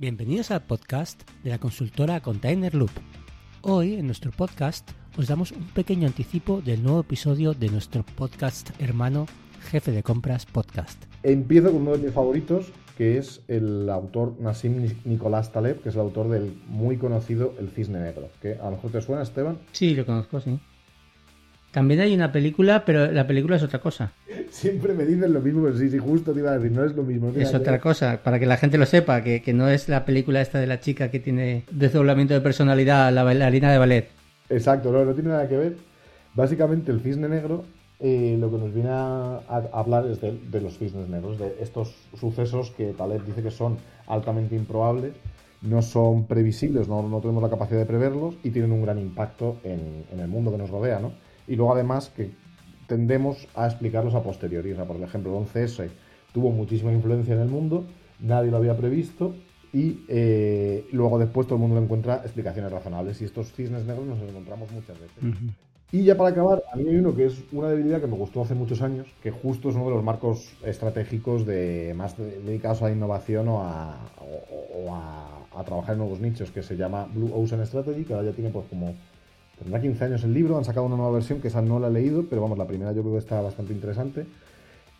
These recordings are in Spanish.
Bienvenidos al podcast de la consultora Container Loop. Hoy en nuestro podcast os damos un pequeño anticipo del nuevo episodio de nuestro podcast hermano Jefe de Compras Podcast. Empiezo con uno de mis favoritos, que es el autor Nassim Nicolás Taleb, que es el autor del muy conocido El Cisne Negro. Que a lo mejor te suena, Esteban. Sí, lo conozco, sí. También hay una película, pero la película es otra cosa. Siempre me dicen lo mismo, sí, sí, justo te iba a decir, no es lo mismo. Es otra cosa, para que la gente lo sepa, que, que, no es la película esta de la chica que tiene desdoblamiento de personalidad, la bailarina de ballet. Exacto, no, no tiene nada que ver. Básicamente el cisne negro eh, lo que nos viene a, a hablar es de, de, los cisnes negros, de estos sucesos que Taleb dice que son altamente improbables, no son previsibles, no, no tenemos la capacidad de preverlos y tienen un gran impacto en, en el mundo que nos rodea, ¿no? Y luego además que tendemos a explicarlos a posteriori. O sea, por ejemplo, el 11S tuvo muchísima influencia en el mundo, nadie lo había previsto y eh, luego después todo el mundo encuentra explicaciones razonables y estos cisnes negros nos encontramos muchas veces. Uh -huh. Y ya para acabar, a mí hay uno que es una debilidad que me gustó hace muchos años, que justo es uno de los marcos estratégicos de más dedicados a la innovación o, a, o, o a, a, trabajar en nuevos nichos, que se llama Blue Ocean Strategy, que ahora ya tiene pues como Tendrá 15 años el libro, han sacado una nueva versión que esa no la he leído, pero vamos, la primera yo creo que está bastante interesante.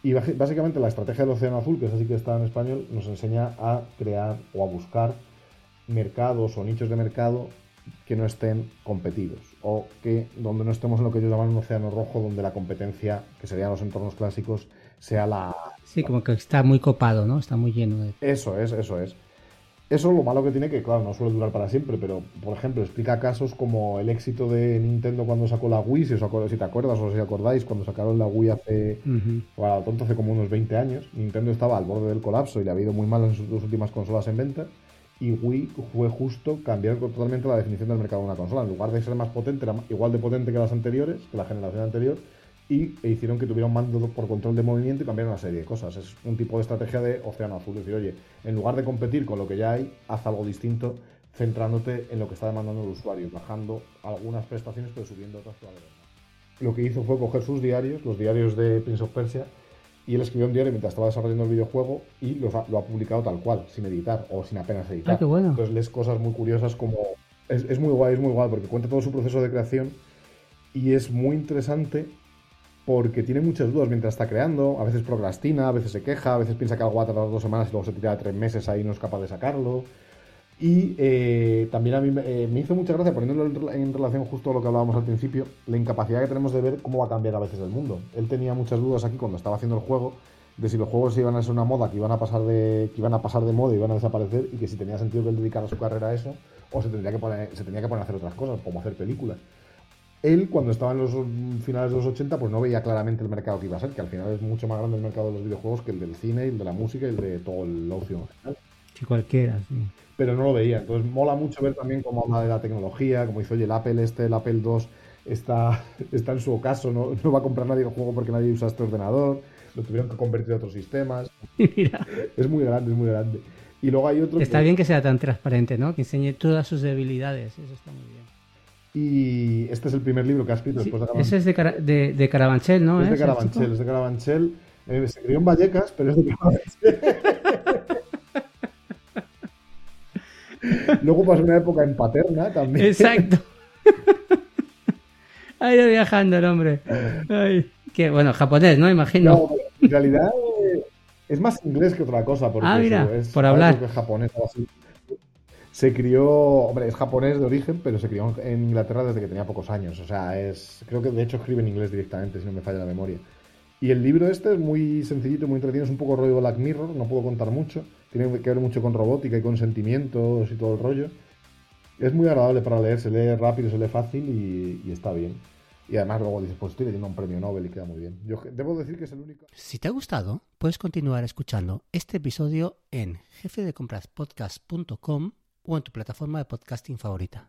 Y básicamente la estrategia del Océano Azul, que es así que está en español, nos enseña a crear o a buscar mercados o nichos de mercado que no estén competidos o que donde no estemos en lo que ellos llaman un océano rojo, donde la competencia, que serían los entornos clásicos, sea la... Sí, como que está muy copado, ¿no? Está muy lleno de... Eso es, eso es. Eso lo malo que tiene que, claro, no suele durar para siempre, pero por ejemplo, explica casos como el éxito de Nintendo cuando sacó la Wii, si, os acuerdas, si te acuerdas o si acordáis, cuando sacaron la Wii hace, uh -huh. bueno, tonto, hace como unos 20 años. Nintendo estaba al borde del colapso y le ha ido muy mal en sus dos últimas consolas en venta. Y Wii fue justo cambiar totalmente la definición del mercado de una consola. En lugar de ser más potente, era igual de potente que las anteriores, que la generación anterior, y e hicieron que tuviera un mando por control de movimiento y cambiaron una serie de cosas. Es un tipo de estrategia de océano azul. Es decir, oye, en lugar de competir con lo que ya hay, haz algo distinto, centrándote en lo que está demandando el usuario, bajando algunas prestaciones pero subiendo otras probablemente. Lo que hizo fue coger sus diarios, los diarios de Prince of Persia, y él escribió un diario mientras estaba desarrollando el videojuego y lo ha, lo ha publicado tal cual, sin editar o sin apenas editar. Ah, qué bueno. Entonces lees cosas muy curiosas como... Es, es muy guay, es muy guay, porque cuenta todo su proceso de creación y es muy interesante porque tiene muchas dudas mientras está creando, a veces procrastina, a veces se queja, a veces piensa que algo va a tardar dos semanas y luego se tira tres meses ahí y no es capaz de sacarlo. Y eh, también a mí eh, me hizo mucha gracia, poniéndolo en relación justo a lo que hablábamos al principio, la incapacidad que tenemos de ver cómo va a cambiar a veces el mundo. Él tenía muchas dudas aquí cuando estaba haciendo el juego, de si los juegos iban a ser una moda, que iban a pasar de, que iban a, pasar de moda y iban a desaparecer, y que si tenía sentido que él dedicara su carrera a eso, o se, tendría que poner, se tenía que poner a hacer otras cosas, como hacer películas él cuando estaba en los finales de los 80 pues no veía claramente el mercado que iba a ser, que al final es mucho más grande el mercado de los videojuegos que el del cine, el de la música y el de todo el ocio. Sí, cualquiera, sí. Pero no lo veía, entonces mola mucho ver también cómo habla de la tecnología, como dice, oye, el Apple este, el Apple 2 está, está en su ocaso, no, no va a comprar nadie el juego porque nadie usa este ordenador, lo tuvieron que convertir a otros sistemas. Mira. Es muy grande, es muy grande. Y luego hay otro... Está que... bien que sea tan transparente, ¿no? Que enseñe todas sus debilidades, eso está muy bien. Y este es el primer libro que ha escrito sí, después de Carabanchel. Ese es de, Cara de, de, Carabanchel, ¿no? Es de Carabanchel, es de Carabanchel. Eh, se crió en Vallecas, pero es de Carabanchel. Luego pasó una época en Paterna también. Exacto. ha ido viajando el hombre. Ay, que, bueno, japonés, ¿no? Imagino. No, en realidad eh, es más inglés que otra cosa. Porque ah, mira, es, por hablar. Es japonés así. Se crió, hombre, es japonés de origen, pero se crió en Inglaterra desde que tenía pocos años. O sea, es, creo que de hecho escribe en inglés directamente, si no me falla la memoria. Y el libro este es muy sencillito, muy entretenido, es un poco rollo Black Mirror, no puedo contar mucho. Tiene que ver mucho con robótica y con sentimientos y todo el rollo. Es muy agradable para leer, se lee rápido, se lee fácil y, está bien. Y además luego dices, pues estoy leyendo un premio Nobel y queda muy bien. Yo debo decir que es el único... Si te ha gustado, puedes continuar escuchando este episodio en jefedecompraspodcast.com o en tu plataforma de podcasting favorita.